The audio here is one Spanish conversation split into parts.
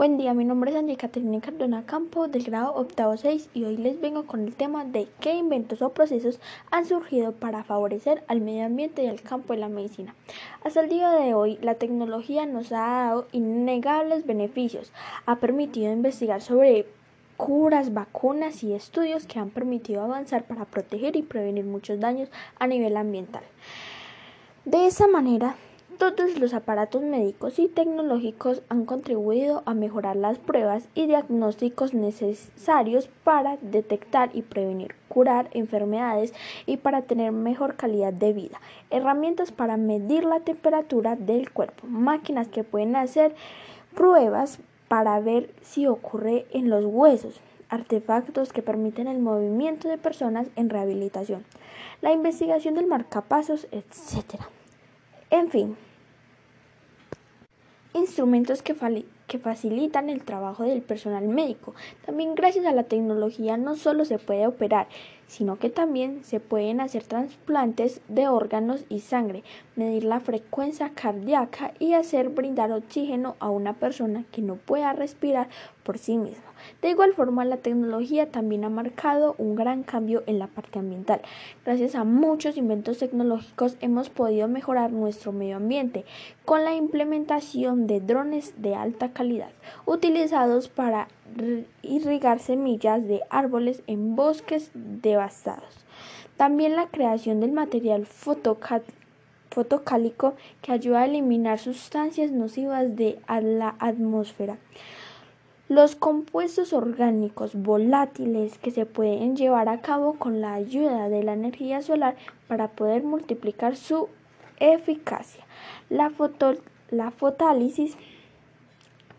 Buen día, mi nombre es Angie Caterina Cardona Campo del grado octavo 6 y hoy les vengo con el tema de qué inventos o procesos han surgido para favorecer al medio ambiente y al campo de la medicina. Hasta el día de hoy, la tecnología nos ha dado innegables beneficios, ha permitido investigar sobre curas, vacunas y estudios que han permitido avanzar para proteger y prevenir muchos daños a nivel ambiental. De esa manera, todos los aparatos médicos y tecnológicos han contribuido a mejorar las pruebas y diagnósticos necesarios para detectar y prevenir, curar enfermedades y para tener mejor calidad de vida. Herramientas para medir la temperatura del cuerpo. Máquinas que pueden hacer pruebas para ver si ocurre en los huesos artefactos que permiten el movimiento de personas en rehabilitación, la investigación del marcapasos, etc. En fin, instrumentos que, facilitan el trabajo del personal médico. También gracias a la tecnología no solo se puede operar, sino que también se pueden hacer trasplantes de órganos y sangre, medir la frecuencia cardíaca y hacer brindar oxígeno a una persona que no pueda respirar por sí misma. De igual forma, la tecnología también ha marcado un gran cambio en la parte ambiental. Gracias a muchos inventos tecnológicos hemos podido mejorar nuestro medio ambiente con la implementación de drones de alta calidad utilizados para irrigar semillas de árboles en bosques devastados. También la creación del material fotocálico que ayuda a eliminar sustancias nocivas de la atmósfera. Los compuestos orgánicos volátiles que se pueden llevar a cabo con la ayuda de la energía solar para poder multiplicar su eficacia. La, la fotálisis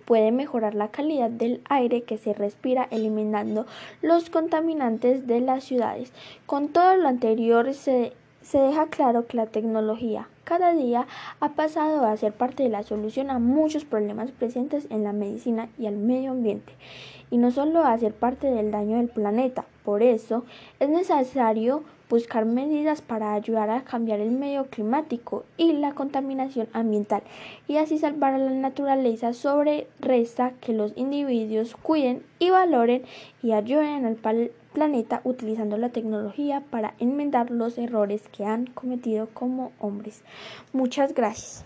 puede mejorar la calidad del aire que se respira eliminando los contaminantes de las ciudades. Con todo lo anterior se, se deja claro que la tecnología cada día ha pasado a ser parte de la solución a muchos problemas presentes en la medicina y al medio ambiente, y no solo a ser parte del daño del planeta. Por eso es necesario buscar medidas para ayudar a cambiar el medio climático y la contaminación ambiental y así salvar a la naturaleza sobre resta que los individuos cuiden y valoren y ayuden al planeta utilizando la tecnología para enmendar los errores que han cometido como hombres. Muchas gracias.